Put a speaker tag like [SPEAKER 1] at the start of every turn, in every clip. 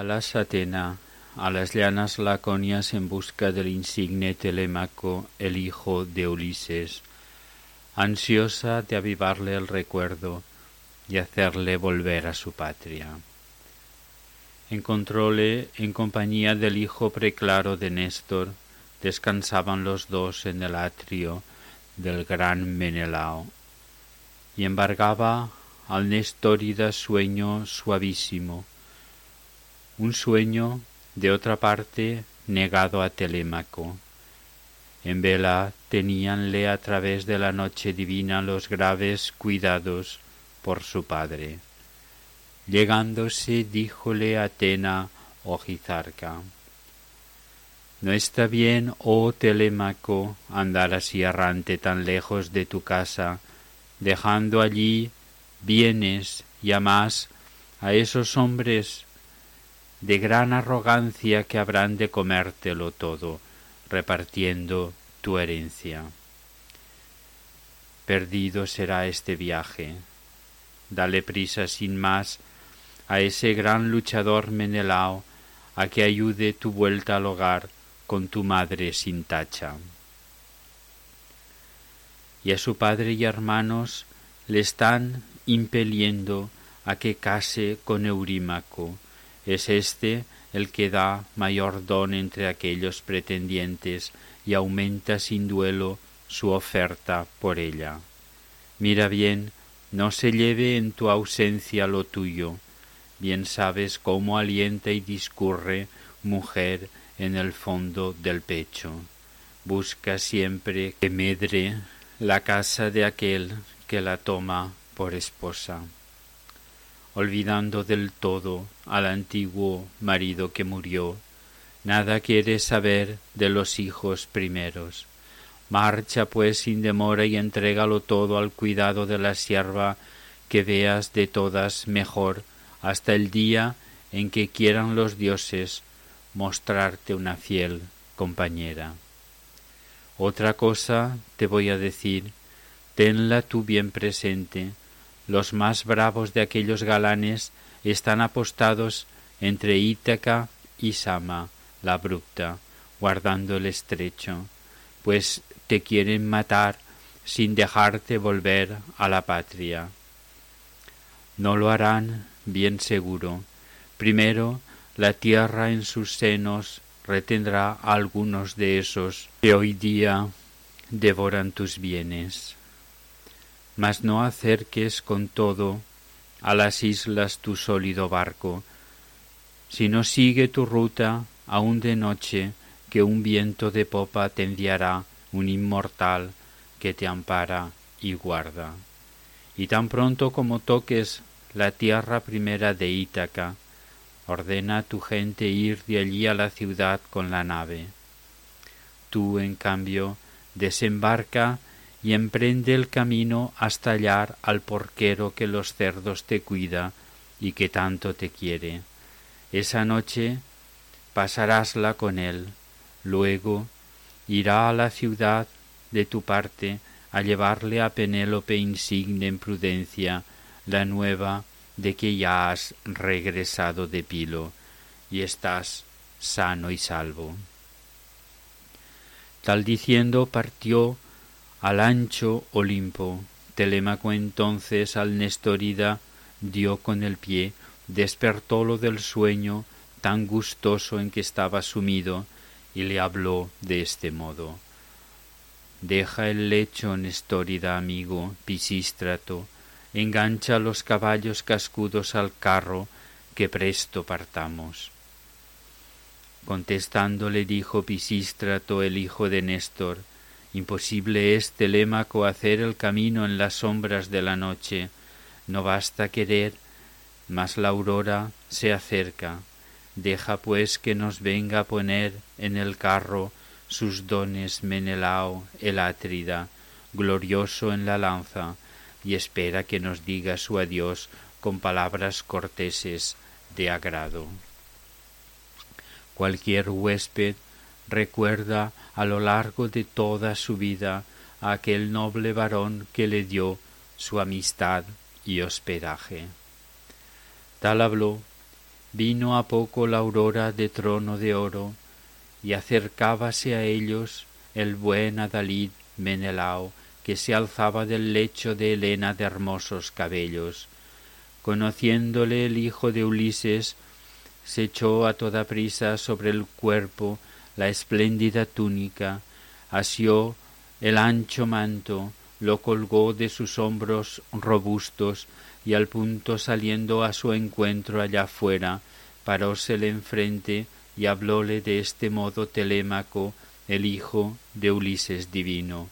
[SPEAKER 1] Palas Atena. A las llanas laconias en busca del insigne Telémaco, el hijo de Ulises, ansiosa de avivarle el recuerdo y hacerle volver a su patria. Encontróle en compañía del hijo preclaro de Néstor, descansaban los dos en el atrio del gran Menelao, y embargaba al Nestórida sueño suavísimo, un sueño de otra parte negado a Telémaco. En vela teníanle a través de la noche divina los graves cuidados por su padre. Llegándose díjole Atena ojizarca, No está bien, oh Telémaco, andar así errante tan lejos de tu casa, dejando allí bienes y a más a esos hombres de gran arrogancia que habrán de comértelo todo, repartiendo tu herencia. Perdido será este viaje. Dale prisa sin más a ese gran luchador Menelao a que ayude tu vuelta al hogar con tu madre sin tacha. Y a su padre y hermanos le están impeliendo a que case con Eurímaco, es éste el que da mayor don entre aquellos pretendientes y aumenta sin duelo su oferta por ella. Mira bien, no se lleve en tu ausencia lo tuyo. Bien sabes cómo alienta y discurre mujer en el fondo del pecho. Busca siempre que medre la casa de aquel que la toma por esposa olvidando del todo al antiguo marido que murió, nada quiere saber de los hijos primeros. Marcha pues sin demora y entrégalo todo al cuidado de la sierva que veas de todas mejor hasta el día en que quieran los dioses mostrarte una fiel compañera. Otra cosa te voy a decir, tenla tú bien presente, los más bravos de aquellos galanes están apostados entre Ítaca y Sama, la abrupta, guardando el estrecho, pues te quieren matar sin dejarte volver a la patria. No lo harán, bien seguro. Primero, la tierra en sus senos retendrá a algunos de esos que hoy día devoran tus bienes mas no acerques con todo a las islas tu sólido barco, sino sigue tu ruta aun de noche, que un viento de popa te enviará un inmortal que te ampara y guarda. Y tan pronto como toques la tierra primera de Ítaca, ordena a tu gente ir de allí a la ciudad con la nave. Tú, en cambio, desembarca y emprende el camino hasta hallar al porquero que los cerdos te cuida y que tanto te quiere. Esa noche pasarásla con él, luego irá a la ciudad de tu parte a llevarle a Penélope insigne en prudencia la nueva de que ya has regresado de Pilo y estás sano y salvo. Tal diciendo partió al ancho Olimpo. Telémaco entonces al Nestorida dio con el pie, despertólo del sueño tan gustoso en que estaba sumido, y le habló de este modo. Deja el lecho, Nestórida amigo, Pisístrato, engancha los caballos cascudos al carro, que presto partamos. Contestando le dijo Pisístrato, el hijo de Néstor, Imposible es, Telémaco, hacer el camino en las sombras de la noche. No basta querer, mas la aurora se acerca. Deja pues que nos venga a poner en el carro sus dones Menelao el Átrida, glorioso en la lanza, y espera que nos diga su adiós con palabras corteses de agrado. Cualquier huésped recuerda a lo largo de toda su vida a aquel noble varón que le dio su amistad y hospedaje. Tal habló, vino a poco la aurora de trono de oro, y acercábase a ellos el buen Adalid Menelao, que se alzaba del lecho de Helena de hermosos cabellos. Conociéndole el hijo de Ulises, se echó a toda prisa sobre el cuerpo la espléndida túnica, asió el ancho manto, lo colgó de sus hombros robustos y al punto saliendo a su encuentro allá fuera, parósele enfrente y hablóle de este modo Telémaco, el hijo de Ulises divino.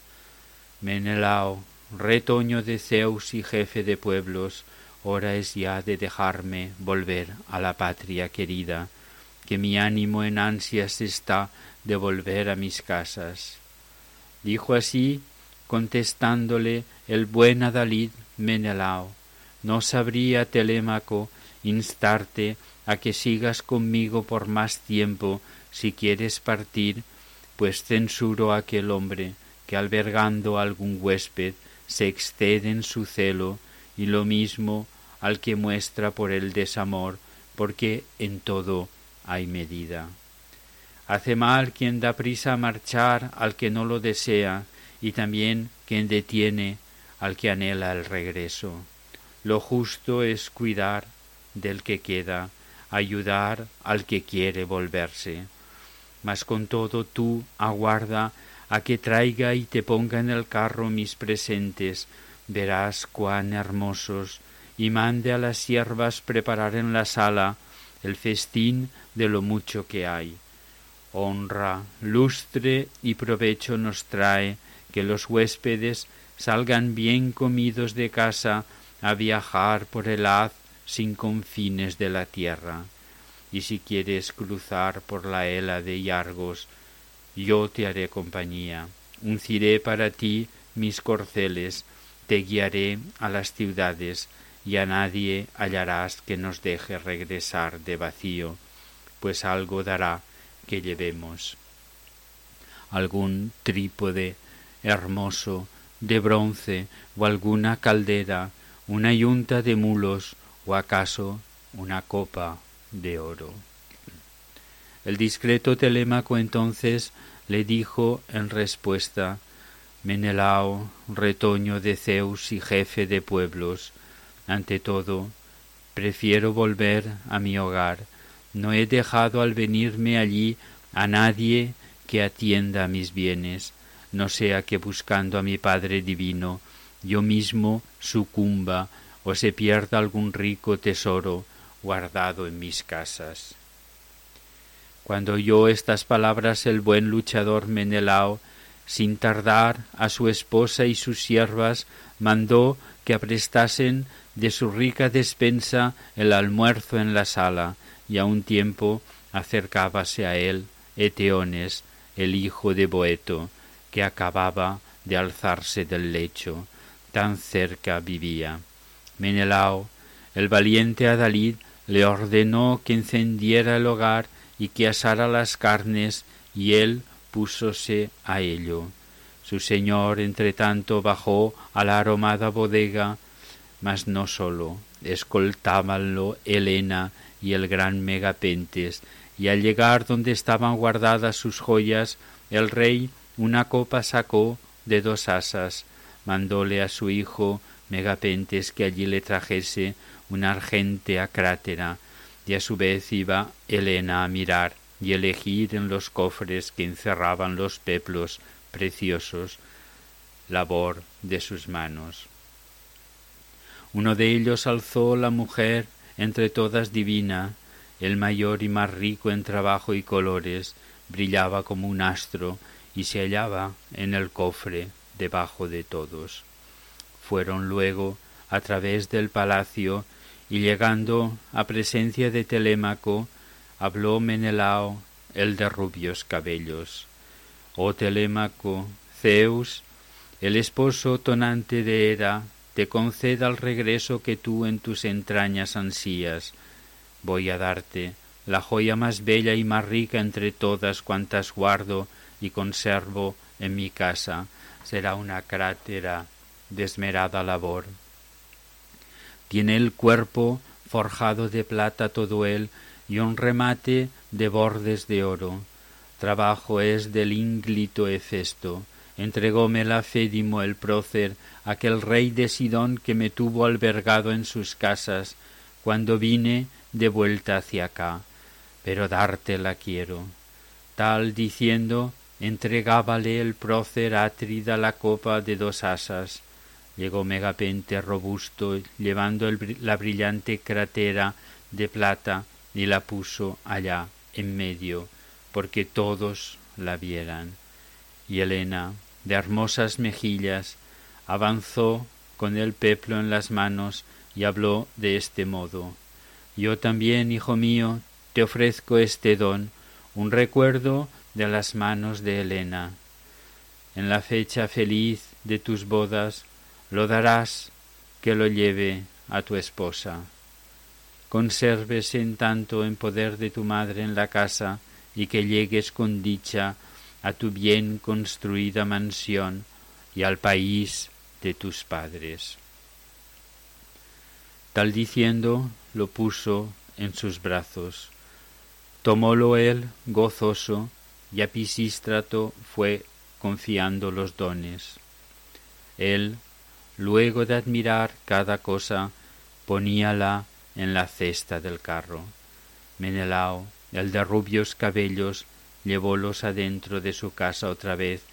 [SPEAKER 1] Menelao, retoño de Zeus y jefe de pueblos, hora es ya de dejarme volver a la patria querida, que mi ánimo en ansias está de volver a mis casas. Dijo así, contestándole el buen Adalid Menelao, no sabría Telémaco instarte a que sigas conmigo por más tiempo si quieres partir, pues censuro a aquel hombre que albergando algún huésped se excede en su celo y lo mismo al que muestra por el desamor, porque en todo hay medida. Hace mal quien da prisa a marchar al que no lo desea, y también quien detiene al que anhela el regreso. Lo justo es cuidar del que queda, ayudar al que quiere volverse. Mas con todo tú aguarda a que traiga y te ponga en el carro mis presentes, verás cuán hermosos, y mande a las siervas preparar en la sala el festín de lo mucho que hay. Honra, lustre y provecho nos trae que los huéspedes salgan bien comidos de casa a viajar por el haz sin confines de la tierra. Y si quieres cruzar por la hela de Yargos, yo te haré compañía, unciré para ti mis corceles, te guiaré a las ciudades, y a nadie hallarás que nos deje regresar de vacío, pues algo dará que llevemos. Algún trípode hermoso de bronce o alguna caldera, una yunta de mulos o acaso una copa de oro. El discreto Telémaco entonces le dijo en respuesta Menelao, retoño de Zeus y jefe de pueblos, ante todo, prefiero volver a mi hogar. No he dejado al venirme allí a nadie que atienda a mis bienes, no sea que buscando a mi Padre Divino yo mismo sucumba o se pierda algún rico tesoro guardado en mis casas. Cuando oyó estas palabras el buen luchador Menelao, sin tardar a su esposa y sus siervas, mandó que aprestasen de su rica despensa el almuerzo en la sala, y a un tiempo acercábase a él Eteones, el hijo de Boeto, que acababa de alzarse del lecho, tan cerca vivía. Menelao, el valiente Adalid, le ordenó que encendiera el hogar y que asara las carnes, y él púsose a ello. Su señor, entre tanto, bajó a la aromada bodega, mas no solo, escoltábanlo Helena y el gran Megapentes, y al llegar donde estaban guardadas sus joyas, el rey una copa sacó de dos asas, mandóle a su hijo Megapentes que allí le trajese una argéntea crátera, y a su vez iba Helena a mirar y elegir en los cofres que encerraban los peplos preciosos, labor de sus manos. Uno de ellos alzó la mujer entre todas divina, el mayor y más rico en trabajo y colores, brillaba como un astro y se hallaba en el cofre debajo de todos. Fueron luego a través del palacio y llegando a presencia de Telémaco, habló Menelao, el de rubios cabellos. Oh Telémaco, Zeus, el esposo tonante de Hera, te conceda el regreso que tú en tus entrañas ansías. Voy a darte la joya más bella y más rica entre todas cuantas guardo y conservo en mi casa. Será una crátera de esmerada labor. Tiene el cuerpo forjado de plata todo él, y un remate de bordes de oro. Trabajo es del ínglito Hefesto. Entregómela Fédimo el prócer, aquel rey de Sidón que me tuvo albergado en sus casas, cuando vine de vuelta hacia acá. Pero dártela quiero. Tal diciendo, entregábale el prócer Átrida la copa de dos asas. Llegó Megapente robusto, llevando la brillante cratera de plata, y la puso allá en medio, porque todos la vieran. Y Elena, de hermosas mejillas, avanzó con el peplo en las manos y habló de este modo. Yo también, hijo mío, te ofrezco este don, un recuerdo de las manos de Elena. En la fecha feliz de tus bodas lo darás que lo lleve a tu esposa. Conserves en tanto en poder de tu madre en la casa y que llegues con dicha a tu bien construida mansión y al país de tus padres. Tal diciendo, lo puso en sus brazos. Tomólo él gozoso y a Pisístrato fue confiando los dones. Él, luego de admirar cada cosa, poníala en la cesta del carro. Menelao, el de rubios cabellos, llevólos adentro de su casa otra vez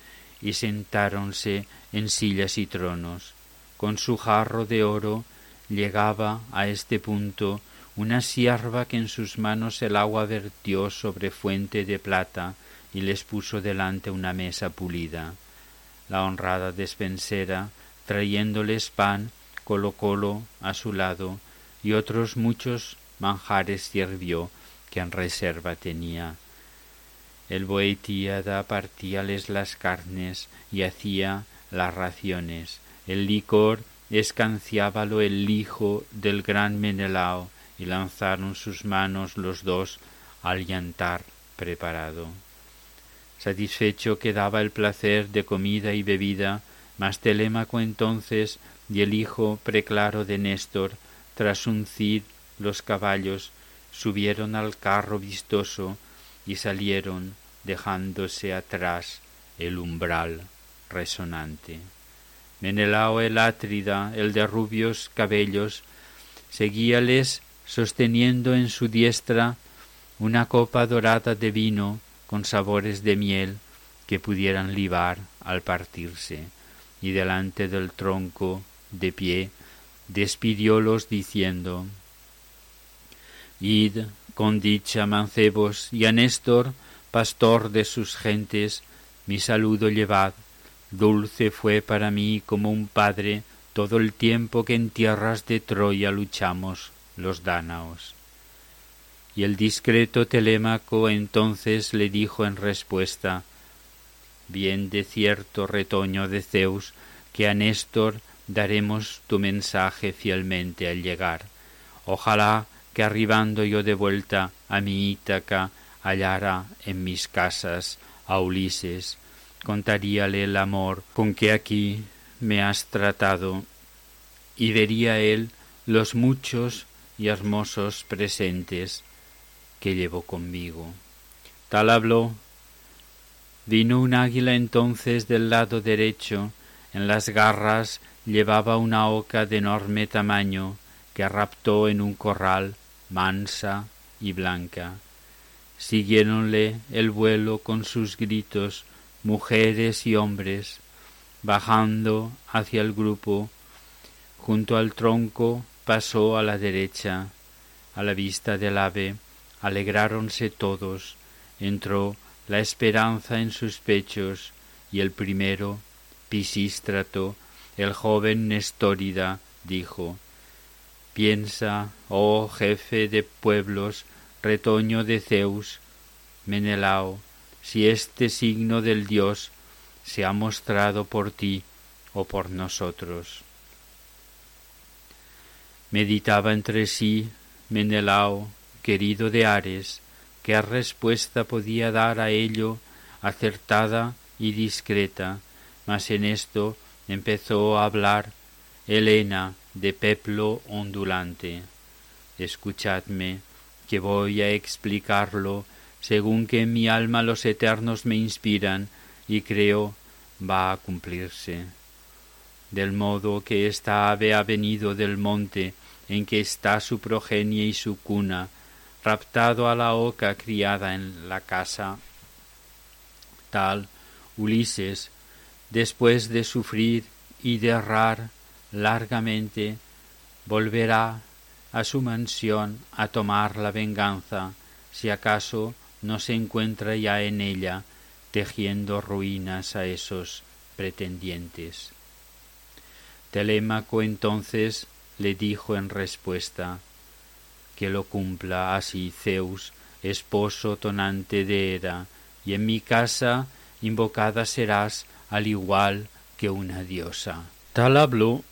[SPEAKER 1] y sentáronse en sillas y tronos. Con su jarro de oro llegaba a este punto una sierva que en sus manos el agua vertió sobre fuente de plata y les puso delante una mesa pulida. La honrada despensera, trayéndoles pan, colocólo a su lado y otros muchos manjares sirvió que en reserva tenía. El boetíada partíales las carnes y hacía las raciones. El licor escanciábalo el hijo del gran Menelao y lanzaron sus manos los dos al llantar preparado. Satisfecho quedaba el placer de comida y bebida, mas Telémaco entonces y el hijo preclaro de Néstor, tras uncir los caballos, subieron al carro vistoso y salieron dejándose atrás el umbral resonante. Menelao el Átrida, el de rubios cabellos, seguíales sosteniendo en su diestra una copa dorada de vino con sabores de miel que pudieran libar al partirse, y delante del tronco, de pie, despidiólos diciendo Id con dicha mancebos y a Néstor, pastor de sus gentes, mi saludo llevad. Dulce fue para mí como un padre todo el tiempo que en tierras de Troya luchamos los dánaos. Y el discreto Telémaco entonces le dijo en respuesta, Bien de cierto, retoño de Zeus, que a Néstor daremos tu mensaje fielmente al llegar. Ojalá que arribando yo de vuelta a mi Ítaca hallara en mis casas a Ulises, contaríale el amor con que aquí me has tratado, y vería él los muchos y hermosos presentes que llevo conmigo. Tal habló. Vino un águila entonces del lado derecho, en las garras llevaba una oca de enorme tamaño, que raptó en un corral, mansa y blanca. Siguiéronle el vuelo con sus gritos mujeres y hombres, bajando hacia el grupo, junto al tronco pasó a la derecha, a la vista del ave, alegráronse todos, entró la esperanza en sus pechos, y el primero, Pisístrato, el joven Nestórida, dijo, Piensa, oh jefe de pueblos, retoño de Zeus, Menelao, si este signo del Dios se ha mostrado por ti o por nosotros. Meditaba entre sí Menelao querido de Ares, qué respuesta podía dar a ello acertada y discreta, mas en esto empezó a hablar Helena de peplo ondulante. Escuchadme, que voy a explicarlo según que en mi alma los eternos me inspiran y creo va a cumplirse. Del modo que esta ave ha venido del monte en que está su progenie y su cuna, raptado a la oca criada en la casa, tal Ulises, después de sufrir y de errar largamente, volverá a su mansión a tomar la venganza, si acaso no se encuentra ya en ella tejiendo ruinas a esos pretendientes. Telémaco entonces le dijo en respuesta que lo cumpla así Zeus, esposo tonante de Hera, y en mi casa invocada serás al igual que una diosa. Tal habló,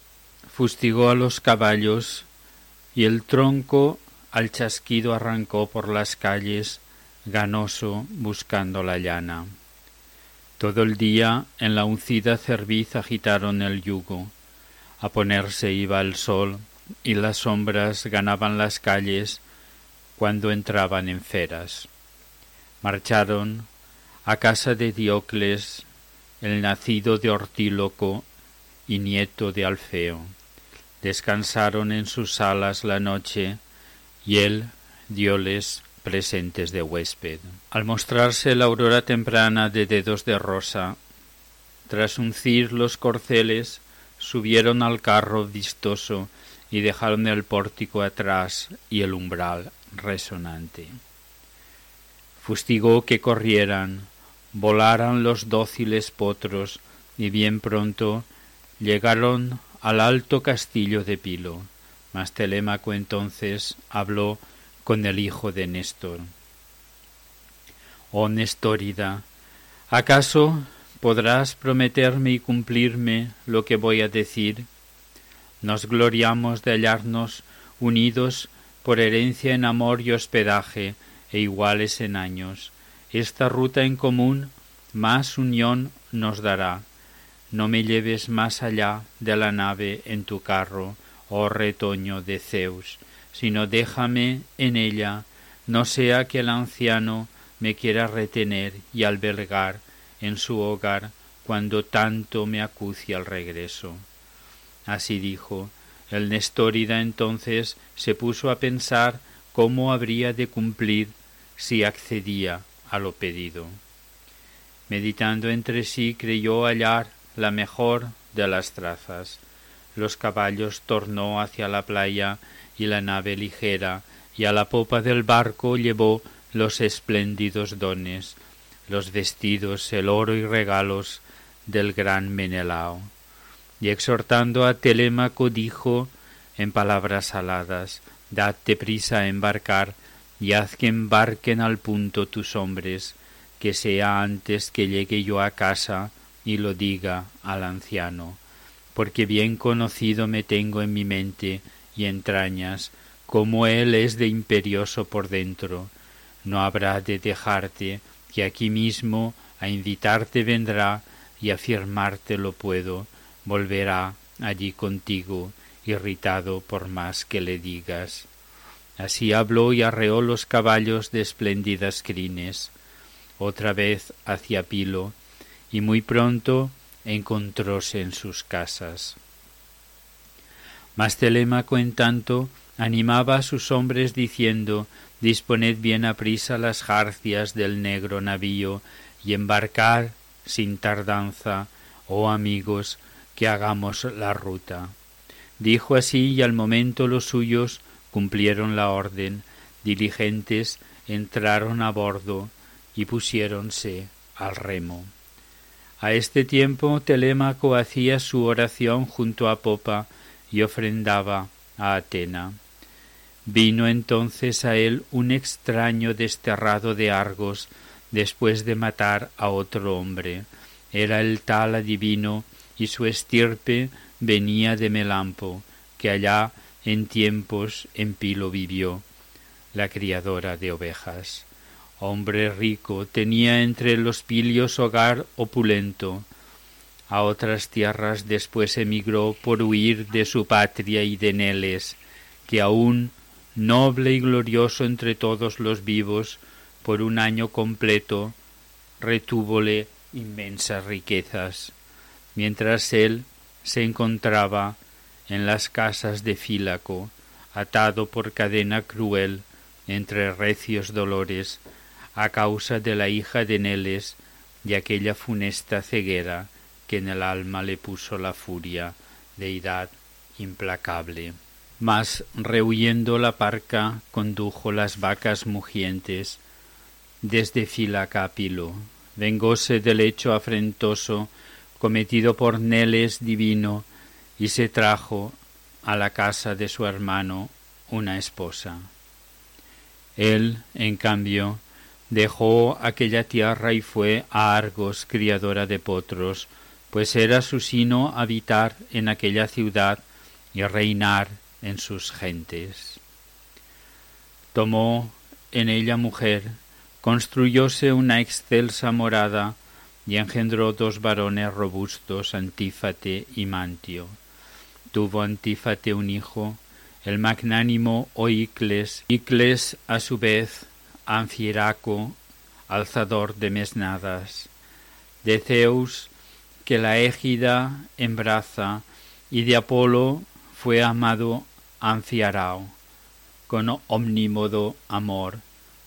[SPEAKER 1] fustigó a los caballos, y el tronco al chasquido arrancó por las calles, ganoso buscando la llana. Todo el día en la uncida cerviz agitaron el yugo. A ponerse iba el sol y las sombras ganaban las calles cuando entraban en feras. Marcharon a casa de Diocles, el nacido de Ortíloco y nieto de Alfeo. Descansaron en sus salas la noche y él dióles presentes de huésped. Al mostrarse la aurora temprana de dedos de rosa, tras uncir los corceles, subieron al carro vistoso y dejaron el pórtico atrás y el umbral resonante. Fustigó que corrieran, volaran los dóciles potros y bien pronto llegaron al alto castillo de Pilo. Mas Telémaco entonces habló con el hijo de Néstor. Oh Nestórida, ¿acaso podrás prometerme y cumplirme lo que voy a decir? Nos gloriamos de hallarnos unidos por herencia en amor y hospedaje e iguales en años. Esta ruta en común más unión nos dará. No me lleves más allá de la nave en tu carro, oh retoño de Zeus, sino déjame en ella, no sea que el anciano me quiera retener y albergar en su hogar cuando tanto me acucia el regreso. Así dijo. El Nestórida entonces se puso a pensar cómo habría de cumplir si accedía a lo pedido. Meditando entre sí creyó hallar la mejor de las trazas. Los caballos tornó hacia la playa y la nave ligera, y a la popa del barco llevó los espléndidos dones, los vestidos, el oro y regalos del gran Menelao. Y exhortando a Telémaco dijo en palabras aladas, Date prisa a embarcar, y haz que embarquen al punto tus hombres, que sea antes que llegue yo a casa y lo diga al anciano, porque bien conocido me tengo en mi mente y entrañas, como él es de imperioso por dentro, no habrá de dejarte, que aquí mismo a invitarte vendrá y afirmarte lo puedo, volverá allí contigo, irritado por más que le digas. Así habló y arreó los caballos de espléndidas crines, otra vez hacia Pilo, y muy pronto encontróse en sus casas. Mas Telémaco, en tanto, animaba a sus hombres diciendo Disponed bien aprisa las jarcias del negro navío y embarcar sin tardanza, oh amigos, que hagamos la ruta. Dijo así y al momento los suyos cumplieron la orden, diligentes entraron a bordo y pusiéronse al remo. A este tiempo Telémaco hacía su oración junto a popa y ofrendaba a Atena. Vino entonces a él un extraño desterrado de Argos después de matar a otro hombre. Era el tal adivino y su estirpe venía de Melampo, que allá en tiempos en Pilo vivió, la criadora de ovejas. Hombre rico, tenía entre los pilios hogar opulento, a otras tierras después emigró por huir de su patria y de Neles, que aún noble y glorioso entre todos los vivos, por un año completo, retúvole inmensas riquezas, mientras él se encontraba en las casas de Fílaco, atado por cadena cruel entre recios dolores, a causa de la hija de Neles y aquella funesta ceguera que en el alma le puso la furia de edad implacable. Mas rehuyendo la parca condujo las vacas mugientes desde Filacápilo. Vengóse del hecho afrentoso cometido por Neles divino y se trajo a la casa de su hermano una esposa. Él, en cambio, dejó aquella tierra y fue a Argos, criadora de potros, pues era su sino habitar en aquella ciudad y reinar en sus gentes. Tomó en ella mujer, construyóse una excelsa morada y engendró dos varones robustos, Antífate y Mantio. Tuvo Antífate un hijo, el magnánimo Oicles, Icles a su vez Anfieraco, alzador de mesnadas, de Zeus, que la égida embraza, y de Apolo fue amado Anfiarao, con omnímodo amor,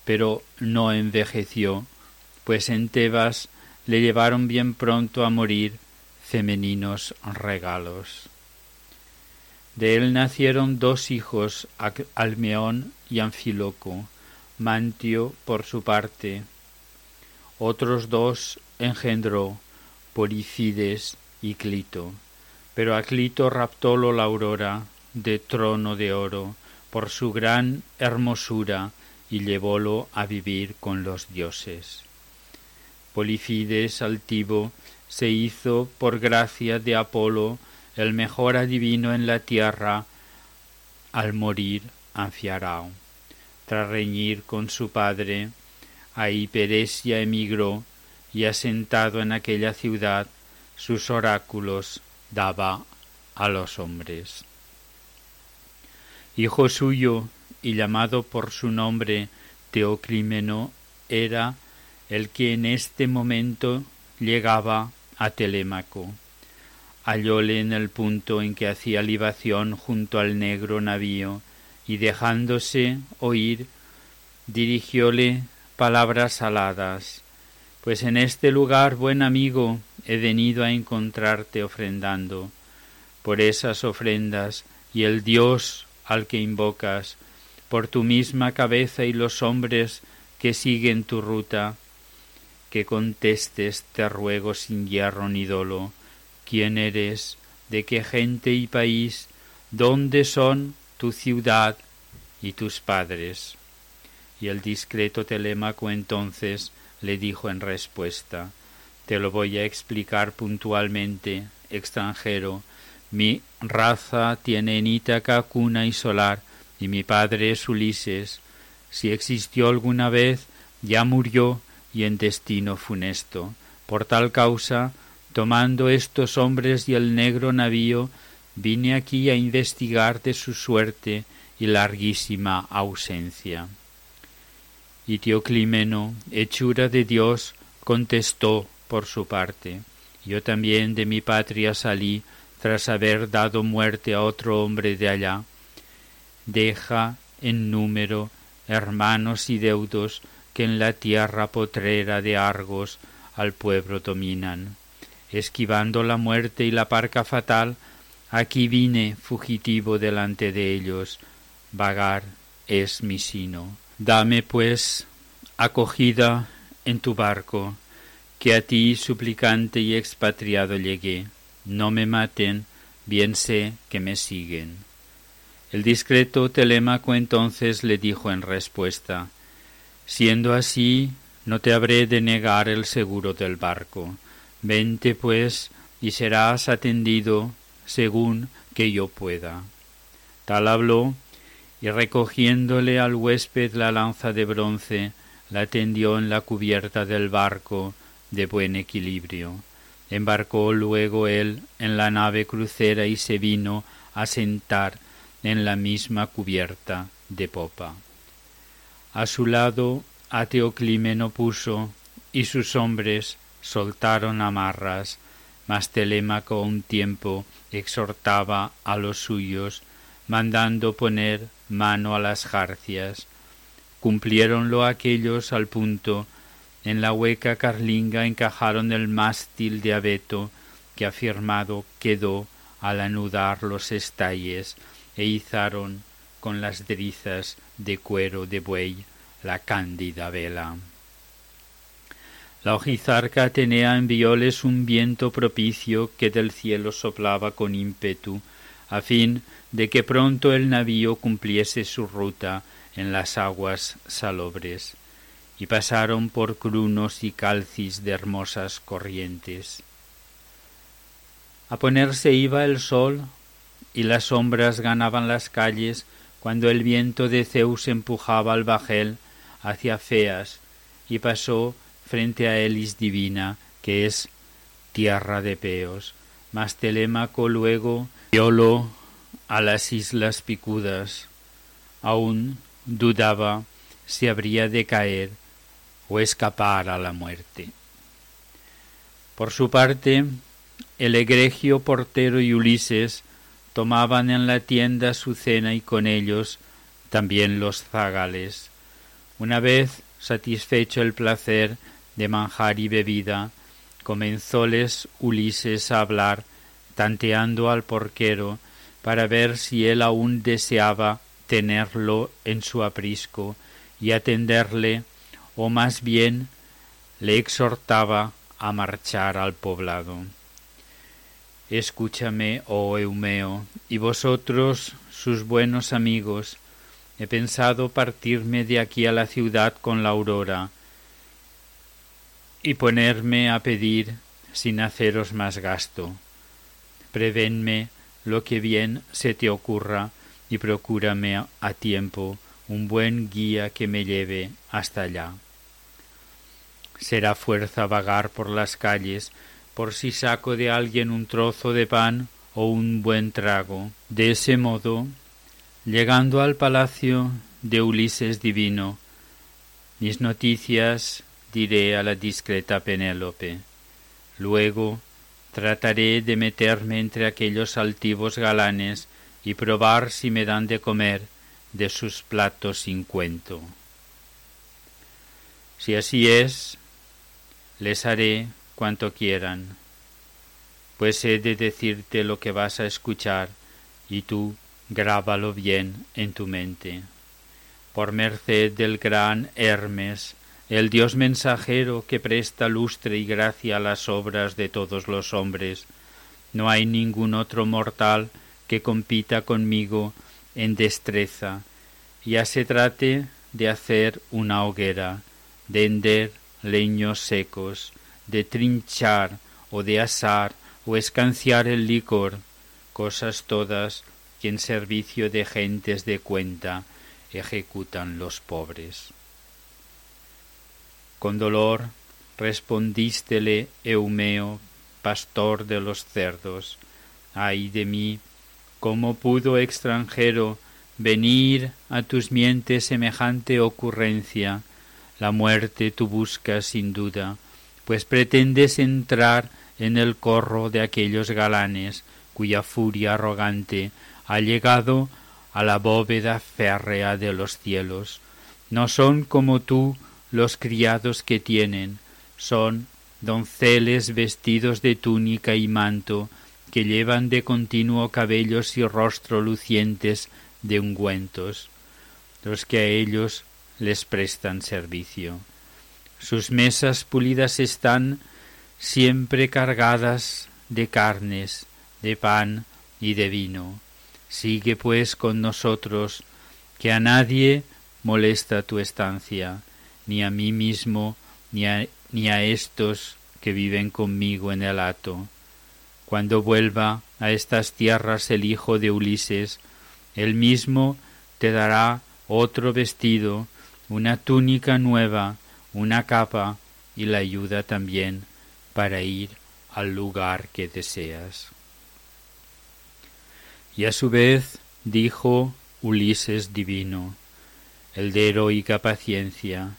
[SPEAKER 1] pero no envejeció, pues en Tebas le llevaron bien pronto a morir femeninos regalos. De él nacieron dos hijos, Almeón y Anfiloco, Mantio por su parte. Otros dos engendró, Policides y Clito. Pero a Clito raptólo la aurora de trono de oro por su gran hermosura y llevólo a vivir con los dioses. Polifides altivo se hizo por gracia de Apolo el mejor adivino en la tierra al morir Anfiarao. Tras reñir con su padre, a Hiperesia emigró y asentado en aquella ciudad sus oráculos daba a los hombres. Hijo suyo y llamado por su nombre Teoclímeno era el que en este momento llegaba a Telémaco. Hallóle en el punto en que hacía libación junto al negro navío, y dejándose oír, dirigióle palabras aladas. Pues en este lugar, buen amigo, he venido a encontrarte ofrendando. Por esas ofrendas y el Dios al que invocas, por tu misma cabeza y los hombres que siguen tu ruta, que contestes te ruego sin hierro ni dolo, quién eres, de qué gente y país, dónde son tu ciudad y tus padres. Y el discreto Telémaco entonces le dijo en respuesta Te lo voy a explicar puntualmente, extranjero. Mi raza tiene en Ítaca cuna y solar, y mi padre es Ulises. Si existió alguna vez, ya murió y en destino funesto. Por tal causa, tomando estos hombres y el negro navío, vine aquí a investigar de su suerte y larguísima ausencia. Y Teoclímeno, hechura de Dios, contestó por su parte, yo también de mi patria salí tras haber dado muerte a otro hombre de allá. Deja en número hermanos y deudos que en la tierra potrera de Argos al pueblo dominan. Esquivando la muerte y la parca fatal, aquí vine fugitivo delante de ellos, vagar es mi sino. Dame, pues, acogida en tu barco, que a ti suplicante y expatriado llegué. No me maten, bien sé que me siguen. El discreto Telémaco entonces le dijo en respuesta Siendo así, no te habré de negar el seguro del barco. Vente, pues, y serás atendido según que yo pueda. Tal habló, y recogiéndole al huésped la lanza de bronce, la tendió en la cubierta del barco de buen equilibrio. Embarcó luego él en la nave crucera y se vino a sentar en la misma cubierta de popa. A su lado a Teoclímeno puso, y sus hombres soltaron amarras, mas Telémaco un tiempo exhortaba a los suyos, mandando poner mano a las jarcias. Cumpliéronlo aquellos al punto, en la hueca carlinga encajaron el mástil de abeto, que afirmado quedó al anudar los estalles, e izaron con las drizas de cuero de buey la cándida vela. La ojizarca Atenea envióles un viento propicio que del cielo soplaba con ímpetu, a fin de que pronto el navío cumpliese su ruta en las aguas salobres, y pasaron por crunos y calcis de hermosas corrientes. A ponerse iba el sol, y las sombras ganaban las calles, cuando el viento de Zeus empujaba al bajel hacia Feas, y pasó frente a Elis divina, que es tierra de peos. Mas Telémaco luego violó a las islas picudas. Aún dudaba si habría de caer o escapar a la muerte. Por su parte, el egregio portero y Ulises tomaban en la tienda su cena y con ellos también los zagales. Una vez satisfecho el placer de manjar y bebida, comenzóles Ulises a hablar, tanteando al porquero, para ver si él aún deseaba tenerlo en su aprisco y atenderle, o más bien le exhortaba a marchar al poblado. Escúchame, oh Eumeo, y vosotros, sus buenos amigos, He pensado partirme de aquí a la ciudad con la aurora y ponerme a pedir sin haceros más gasto. Prevenme lo que bien se te ocurra y procúrame a tiempo un buen guía que me lleve hasta allá. Será fuerza vagar por las calles por si saco de alguien un trozo de pan o un buen trago. De ese modo Llegando al palacio de Ulises divino, mis noticias diré a la discreta Penélope. Luego trataré de meterme entre aquellos altivos galanes y probar si me dan de comer de sus platos sin cuento. Si así es, les haré cuanto quieran, pues he de decirte lo que vas a escuchar y tú grábalo bien en tu mente. Por merced del gran Hermes, el Dios mensajero que presta lustre y gracia a las obras de todos los hombres, no hay ningún otro mortal que compita conmigo en destreza, ya se trate de hacer una hoguera, de hender leños secos, de trinchar o de asar o escanciar el licor, cosas todas que en servicio de gentes de cuenta ejecutan los pobres. Con dolor respondístele Eumeo, pastor de los cerdos, ay de mí, ¿cómo pudo extranjero venir a tus mientes semejante ocurrencia? La muerte tú buscas sin duda, pues pretendes entrar en el corro de aquellos galanes cuya furia arrogante ha llegado a la bóveda férrea de los cielos. No son como tú los criados que tienen, son donceles vestidos de túnica y manto, que llevan de continuo cabellos y rostro lucientes de ungüentos, los que a ellos les prestan servicio. Sus mesas pulidas están siempre cargadas de carnes, de pan y de vino. Sigue pues con nosotros, que a nadie molesta tu estancia, ni a mí mismo, ni a, estos que viven conmigo en el hato. Cuando vuelva a estas tierras el hijo de Ulises, él mismo te dará otro vestido, una túnica nueva, una capa y la ayuda también para ir al lugar que deseas. Y a su vez dijo Ulises divino, el de heroica paciencia.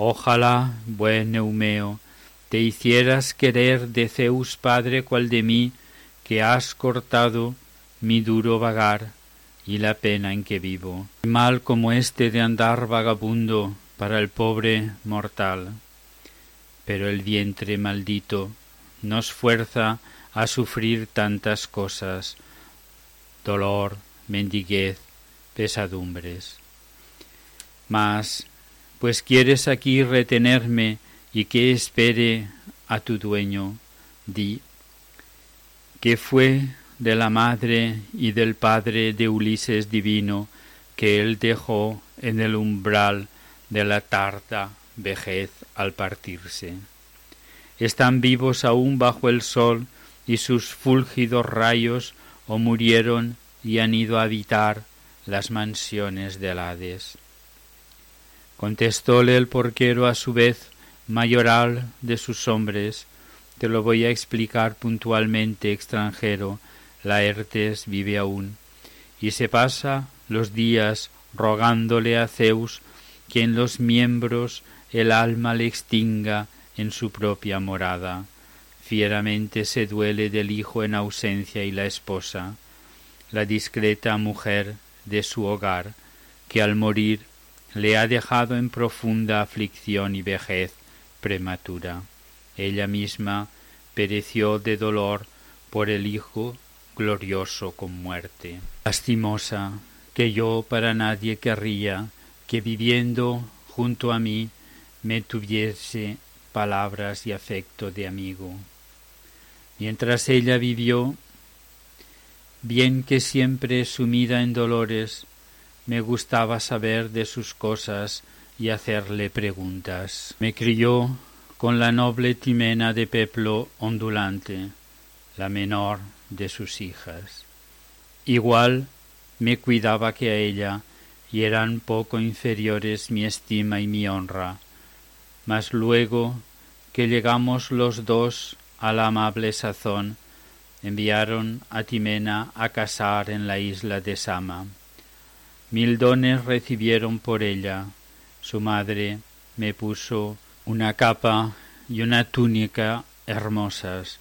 [SPEAKER 1] Ojalá, buen Neumeo, te hicieras querer de Zeus Padre cual de mí, que has cortado mi duro vagar y la pena en que vivo. Mal como este de andar vagabundo para el pobre mortal. Pero el vientre maldito nos fuerza a sufrir tantas cosas, dolor, mendiguez, pesadumbres. Mas, pues quieres aquí retenerme y que espere a tu dueño, di, que fue de la madre y del padre de Ulises divino que él dejó en el umbral de la tarda vejez al partirse. Están vivos aún bajo el sol y sus fúlgidos rayos o murieron y han ido a habitar las mansiones del Hades. Contestóle el porquero a su vez mayoral de sus hombres, te lo voy a explicar puntualmente, extranjero, Laertes vive aún, y se pasa los días rogándole a Zeus que en los miembros el alma le extinga en su propia morada. Fieramente se duele del hijo en ausencia y la esposa, la discreta mujer de su hogar, que al morir le ha dejado en profunda aflicción y vejez prematura. Ella misma pereció de dolor por el hijo glorioso con muerte. Lastimosa, que yo para nadie querría que viviendo junto a mí me tuviese palabras y afecto de amigo. Mientras ella vivió, bien que siempre sumida en dolores, me gustaba saber de sus cosas y hacerle preguntas. Me crió con la noble Timena de Peplo ondulante, la menor de sus hijas. Igual me cuidaba que a ella, y eran poco inferiores mi estima y mi honra. Mas luego que llegamos los dos a la amable sazón, enviaron a Timena a casar en la isla de Sama. Mil dones recibieron por ella. Su madre me puso una capa y una túnica hermosas.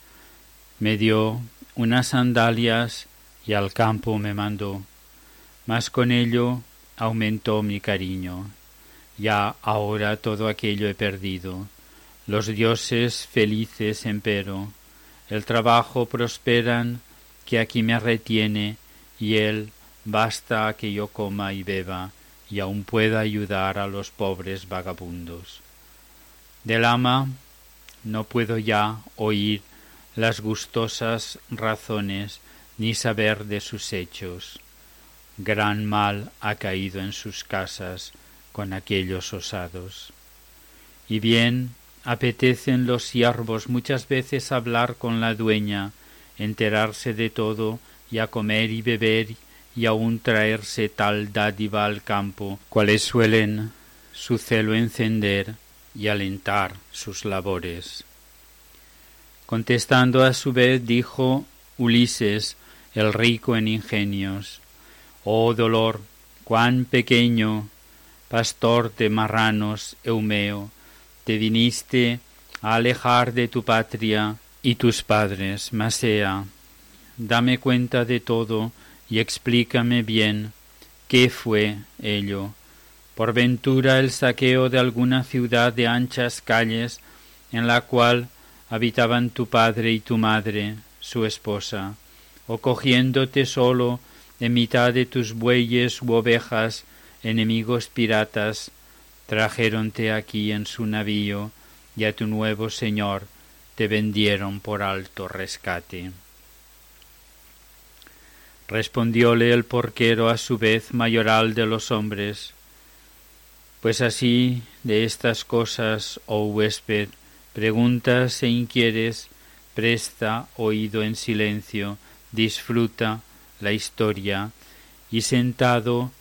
[SPEAKER 1] Me dio unas sandalias y al campo me mandó. Mas con ello aumentó mi cariño. Ya ahora todo aquello he perdido. Los dioses felices empero. El trabajo prosperan que aquí me retiene y él basta que yo coma y beba y aun pueda ayudar a los pobres vagabundos. Del ama no puedo ya oír las gustosas razones ni saber de sus hechos. Gran mal ha caído en sus casas con aquellos osados. Y bien apetecen los siervos muchas veces hablar con la dueña, enterarse de todo y a comer y beber y aun traerse tal dádiva al campo, cuales suelen su celo encender y alentar sus labores. Contestando a su vez dijo Ulises, el rico en ingenios, Oh dolor, cuán pequeño, pastor de marranos, Eumeo, te viniste a alejar de tu patria y tus padres, Masea. Dame cuenta de todo y explícame bien qué fue ello. Por ventura el saqueo de alguna ciudad de anchas calles en la cual habitaban tu padre y tu madre, su esposa, o cogiéndote solo en mitad de tus bueyes u ovejas, enemigos piratas, trajéronte aquí en su navío, y a tu nuevo Señor te vendieron por alto rescate. Respondióle el porquero a su vez mayoral de los hombres, pues así de estas cosas, oh huésped, preguntas e inquieres, presta oído en silencio, disfruta la historia y sentado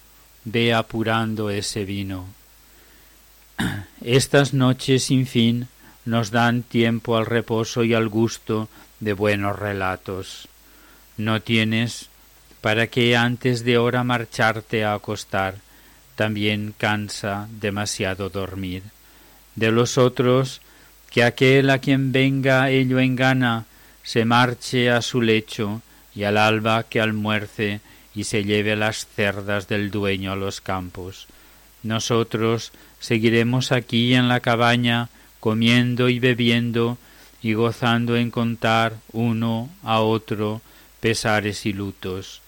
[SPEAKER 1] ve apurando ese vino. Estas noches sin fin nos dan tiempo al reposo y al gusto de buenos relatos. No tienes para que antes de hora marcharte a acostar, también cansa demasiado dormir. De los otros, que aquel a quien venga ello en gana, se marche a su lecho, y al alba que almuerce y se lleve las cerdas del dueño a los campos. Nosotros seguiremos aquí en la cabaña, comiendo y bebiendo, y gozando en contar uno a otro pesares y lutos.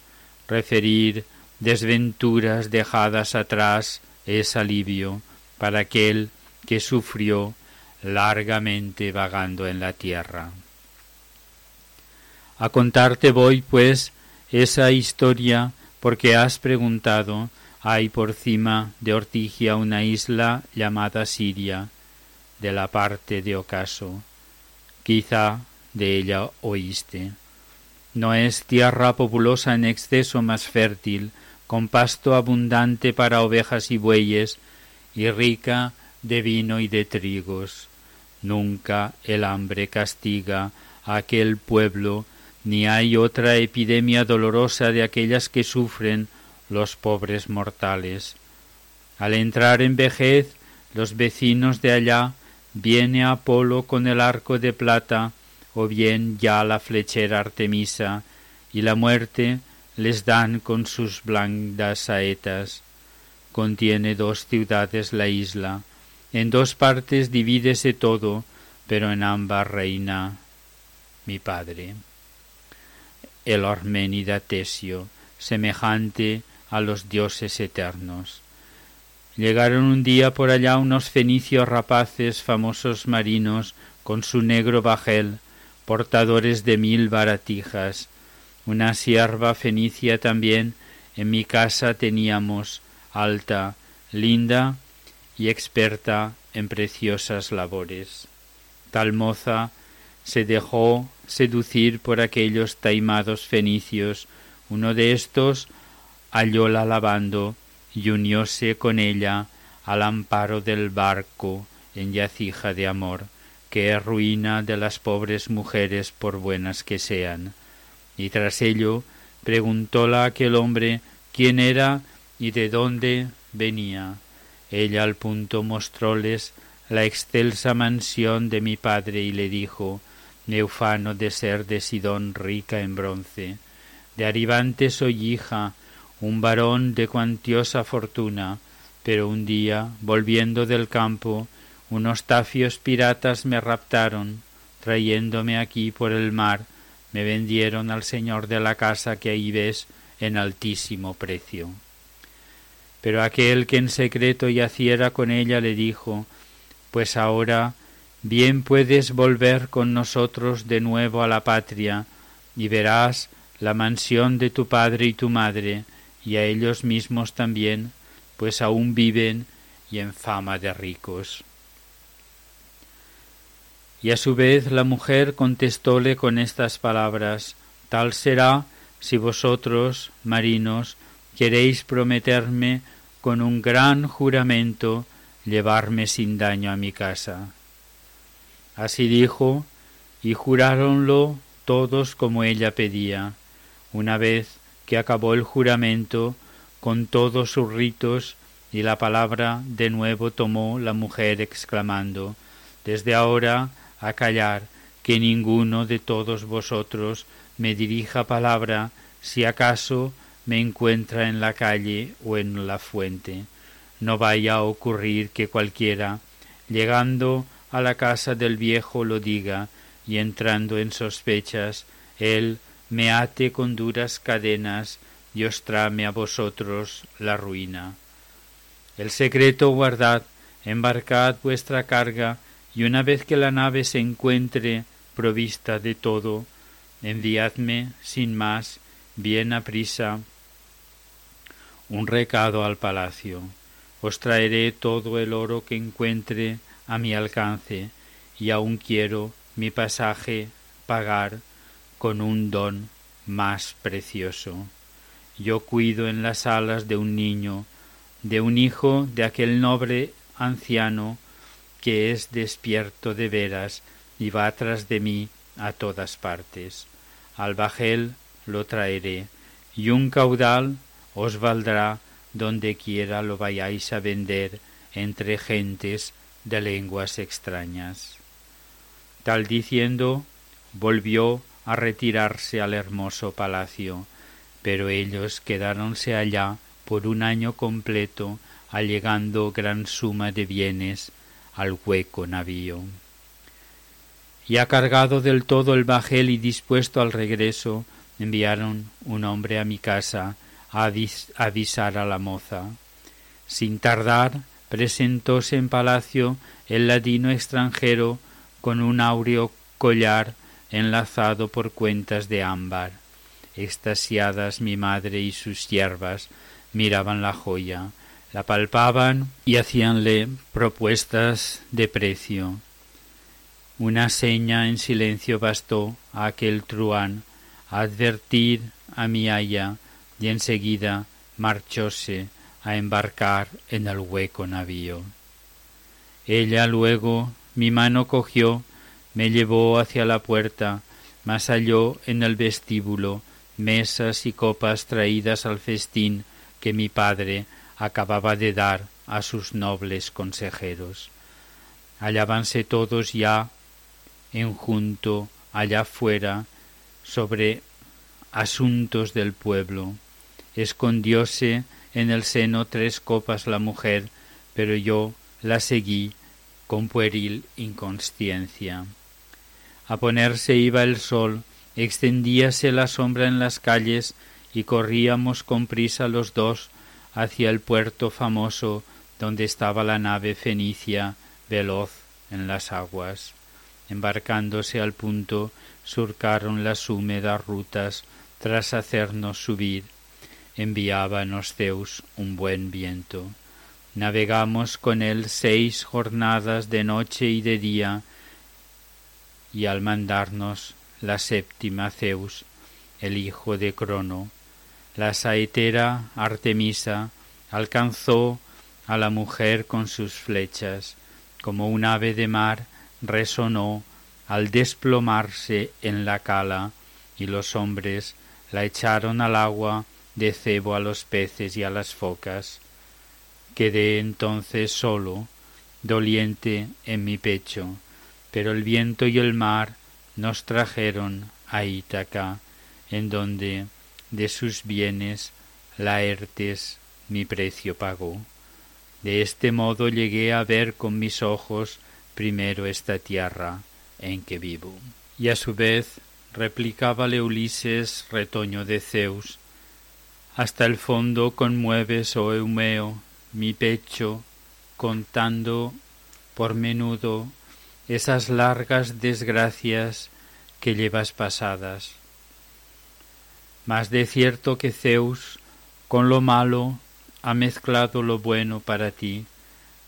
[SPEAKER 1] Referir desventuras dejadas atrás es alivio para aquel que sufrió largamente vagando en la tierra. A contarte voy, pues, esa historia porque has preguntado, hay por cima de Ortigia una isla llamada Siria, de la parte de ocaso. Quizá de ella oíste. No es tierra populosa en exceso más fértil, con pasto abundante para ovejas y bueyes, y rica de vino y de trigos. Nunca el hambre castiga a aquel pueblo, ni hay otra epidemia dolorosa de aquellas que sufren los pobres mortales. Al entrar en vejez, los vecinos de allá viene Apolo con el arco de plata, o bien ya la flechera Artemisa, y la muerte les dan con sus blandas saetas. Contiene dos ciudades la isla, en dos partes divídese todo, pero en ambas reina mi padre. El Orménida Tesio, semejante a los dioses eternos. Llegaron un día por allá unos fenicios rapaces, famosos marinos, con su negro bajel, portadores de mil baratijas, una sierva fenicia también en mi casa teníamos, alta, linda y experta en preciosas labores. Tal moza se dejó seducir por aquellos taimados fenicios. Uno de estos hallóla lavando y unióse con ella al amparo del barco en yacija de amor, que ruina de las pobres mujeres por buenas que sean y tras ello preguntóla aquel hombre quién era y de dónde venía. Ella al punto mostróles la excelsa mansión de mi padre y le dijo Neufano de ser de Sidón rica en bronce. De Aribante soy hija, un varón de cuantiosa fortuna, pero un día, volviendo del campo, unos tafios piratas me raptaron, trayéndome aquí por el mar, me vendieron al señor de la casa que ahí ves en altísimo precio. Pero aquel que en secreto yaciera con ella le dijo, Pues ahora bien puedes volver con nosotros de nuevo a la patria, y verás la mansión de tu padre y tu madre, y a ellos mismos también, pues aún viven y en fama de ricos. Y a su vez la mujer contestóle con estas palabras Tal será si vosotros, marinos, queréis prometerme con un gran juramento llevarme sin daño a mi casa. Así dijo, y juráronlo todos como ella pedía. Una vez que acabó el juramento, con todos sus ritos, y la palabra de nuevo tomó la mujer exclamando Desde ahora a callar, que ninguno de todos vosotros me dirija palabra si acaso me encuentra en la calle o en la fuente. No vaya a ocurrir que cualquiera, llegando a la casa del viejo, lo diga, y entrando en sospechas, él me ate con duras cadenas y os trame a vosotros la ruina. El secreto guardad, embarcad vuestra carga y una vez que la nave se encuentre provista de todo, enviadme sin más, bien aprisa, un recado al palacio. Os traeré todo el oro que encuentre a mi alcance, y aun quiero mi pasaje pagar con un don más precioso. Yo cuido en las alas de un niño, de un hijo de aquel noble anciano que es despierto de veras y va tras de mí a todas partes. Al bajel lo traeré, y un caudal os valdrá donde quiera lo vayáis a vender entre gentes de lenguas extrañas. Tal diciendo, volvió a retirarse al hermoso palacio, pero ellos quedáronse allá por un año completo, allegando gran suma de bienes al hueco navío. Ya cargado del todo el bajel y dispuesto al regreso, enviaron un hombre a mi casa a avisar a la moza. Sin tardar, presentóse en palacio el ladino extranjero con un áureo collar enlazado por cuentas de ámbar. Extasiadas mi madre y sus siervas miraban la joya, la palpaban y hacíanle propuestas de precio. Una seña en silencio bastó a aquel truán a advertir a mi aya y enseguida marchóse a embarcar en el hueco navío. Ella luego mi mano cogió, me llevó hacia la puerta, mas halló en el vestíbulo mesas y copas traídas al festín que mi padre acababa de dar a sus nobles consejeros. Hallábanse todos ya en junto allá fuera sobre asuntos del pueblo. Escondióse en el seno tres copas la mujer, pero yo la seguí con pueril inconsciencia. A ponerse iba el sol, extendíase la sombra en las calles y corríamos con prisa los dos hacia el puerto famoso donde estaba la nave fenicia veloz en las aguas. Embarcándose al punto, surcaron las húmedas rutas tras hacernos subir. Enviábanos Zeus un buen viento. Navegamos con él seis jornadas de noche y de día, y al mandarnos la séptima Zeus, el hijo de Crono, la saetera Artemisa alcanzó a la mujer con sus flechas, como un ave de mar resonó al desplomarse en la cala, y los hombres la echaron al agua de cebo a los peces y a las focas. Quedé entonces solo, doliente en mi pecho, pero el viento y el mar nos trajeron a Ítaca, en donde de sus bienes Laertes mi precio pagó. De este modo llegué a ver con mis ojos primero esta tierra en que vivo. Y a su vez replicábale Ulises, retoño de Zeus, hasta el fondo conmueves, oh Eumeo, mi pecho, contando por menudo esas largas desgracias que llevas pasadas mas de cierto que Zeus con lo malo ha mezclado lo bueno para ti,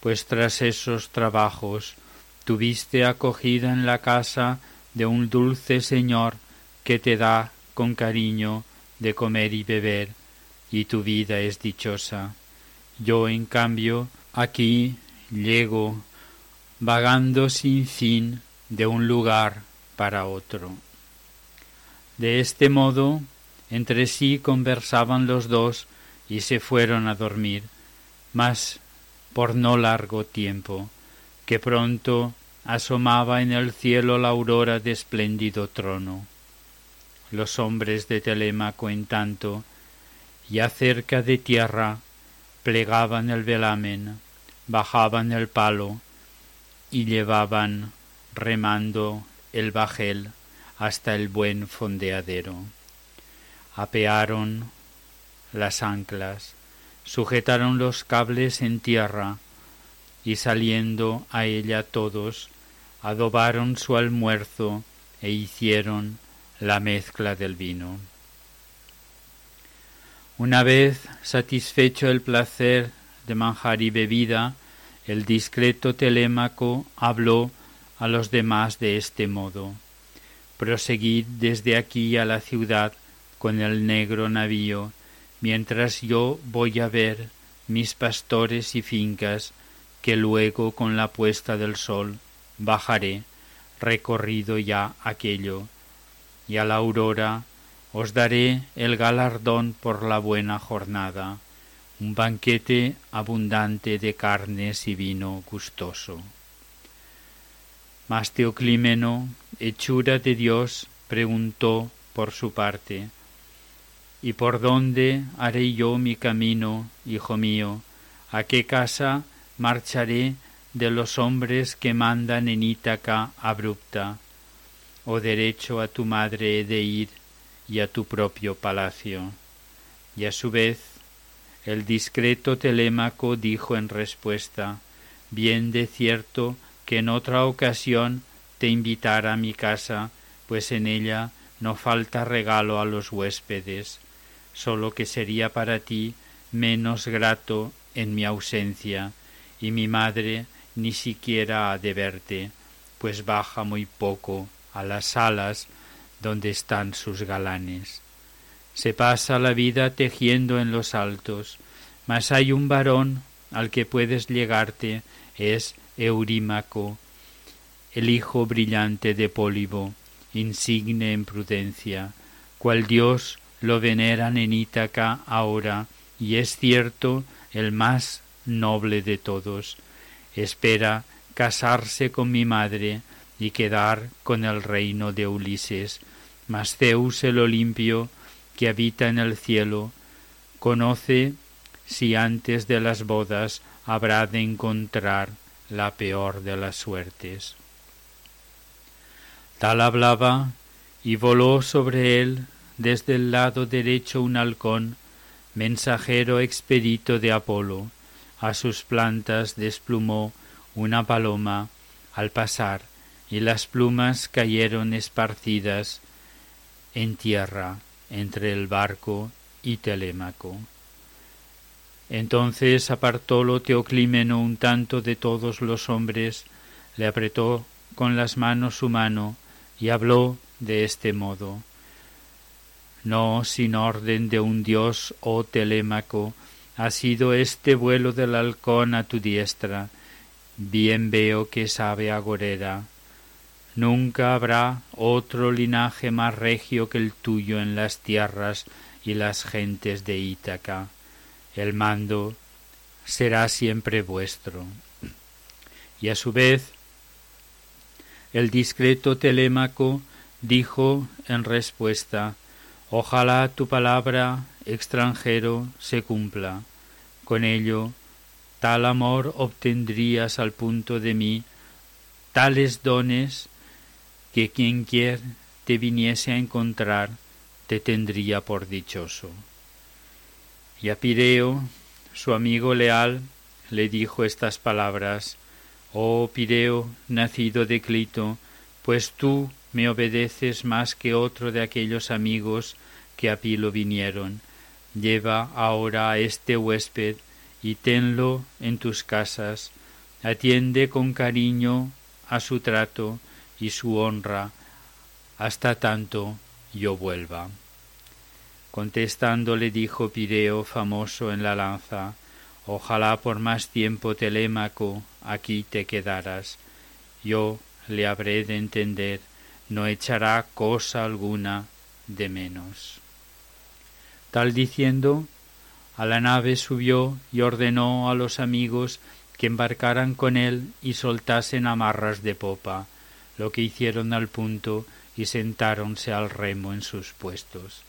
[SPEAKER 1] pues tras esos trabajos tuviste acogida en la casa de un dulce señor que te da con cariño de comer y beber, y tu vida es dichosa. Yo, en cambio, aquí llego, vagando sin fin de un lugar para otro. De este modo entre sí conversaban los dos y se fueron a dormir, mas por no largo tiempo, que pronto asomaba en el cielo la aurora de espléndido trono. Los hombres de Telémaco, en tanto, ya cerca de tierra, plegaban el velamen, bajaban el palo y llevaban remando el bajel hasta el buen fondeadero apearon las anclas, sujetaron los cables en tierra, y saliendo a ella todos, adobaron su almuerzo e hicieron la mezcla del vino. Una vez satisfecho el placer de manjar y bebida, el discreto Telémaco habló a los demás de este modo. Proseguid desde aquí a la ciudad con el negro navío, mientras yo voy a ver mis pastores y fincas, que luego con la puesta del sol bajaré, recorrido ya aquello, y a la aurora os daré el galardón por la buena jornada, un banquete abundante de carnes y vino gustoso. Mas Teoclímeno, hechura de Dios, preguntó por su parte, ¿Y por dónde haré yo mi camino, hijo mío? ¿A qué casa marcharé de los hombres que mandan en Ítaca abrupta? ¿O derecho a tu madre he de ir y a tu propio palacio? Y a su vez, el discreto Telémaco dijo en respuesta, Bien de cierto que en otra ocasión te invitara a mi casa, pues en ella no falta regalo a los huéspedes, sólo que sería para ti menos grato en mi ausencia, y mi madre ni siquiera ha de verte, pues baja muy poco a las salas donde están sus galanes. Se pasa la vida tejiendo en los altos, mas hay un varón al que puedes llegarte, es Eurímaco, el hijo brillante de Pólibo, insigne en prudencia, cual Dios lo veneran en Ítaca ahora, y es cierto el más noble de todos. Espera casarse con mi madre y quedar con el reino de Ulises. Mas Zeus el Olimpio, que habita en el cielo, conoce si antes de las bodas habrá de encontrar la peor de las suertes. Tal hablaba y voló sobre él desde el lado derecho un halcón, mensajero expedito de Apolo. A sus plantas desplumó una paloma al pasar, y las plumas cayeron esparcidas en tierra entre el barco y Telémaco. Entonces apartólo Teoclímeno un tanto de todos los hombres, le apretó con las manos su mano y habló de este modo no sin orden de un dios, oh Telémaco, ha sido este vuelo del halcón a tu diestra. Bien veo que sabe agorera. Nunca habrá otro linaje más regio que el tuyo en las tierras y las gentes de Ítaca. El mando será siempre vuestro. Y a su vez, el discreto Telémaco dijo en respuesta Ojalá tu palabra, extranjero, se cumpla. Con ello, tal amor obtendrías al punto de mí, tales dones, que quien quiera te viniese a encontrar, te tendría por dichoso. Y a Pireo, su amigo leal, le dijo estas palabras, Oh Pireo, nacido de Clito, pues tú me obedeces más que otro de aquellos amigos que a Pilo vinieron. Lleva ahora a este huésped y tenlo en tus casas. Atiende con cariño a su trato y su honra hasta tanto yo vuelva. Contestando le dijo Pireo famoso en la lanza, Ojalá por más tiempo Telémaco aquí te quedaras. Yo le habré de entender no echará cosa alguna de menos. Tal diciendo, a la nave subió y ordenó a los amigos que embarcaran con él y soltasen amarras de popa, lo que hicieron al punto y sentáronse al remo en sus puestos.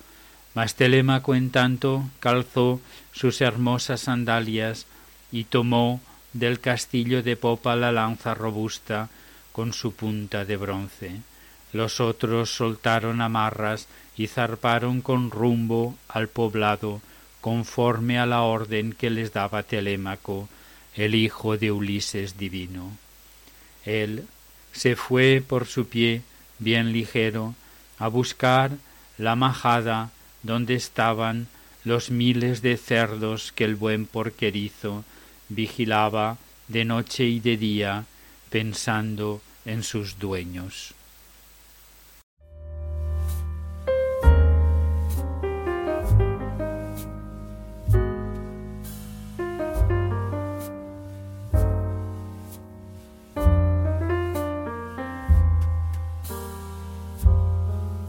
[SPEAKER 1] Mas Telémaco en tanto calzó sus hermosas sandalias y tomó del castillo de popa la lanza robusta con su punta de bronce los otros soltaron amarras y zarparon con rumbo al poblado, conforme a la orden que les daba Telémaco, el hijo de Ulises divino. Él se fue por su pie, bien ligero, a buscar la majada donde estaban los miles de cerdos que el buen porquerizo vigilaba de noche y de día, pensando en sus dueños.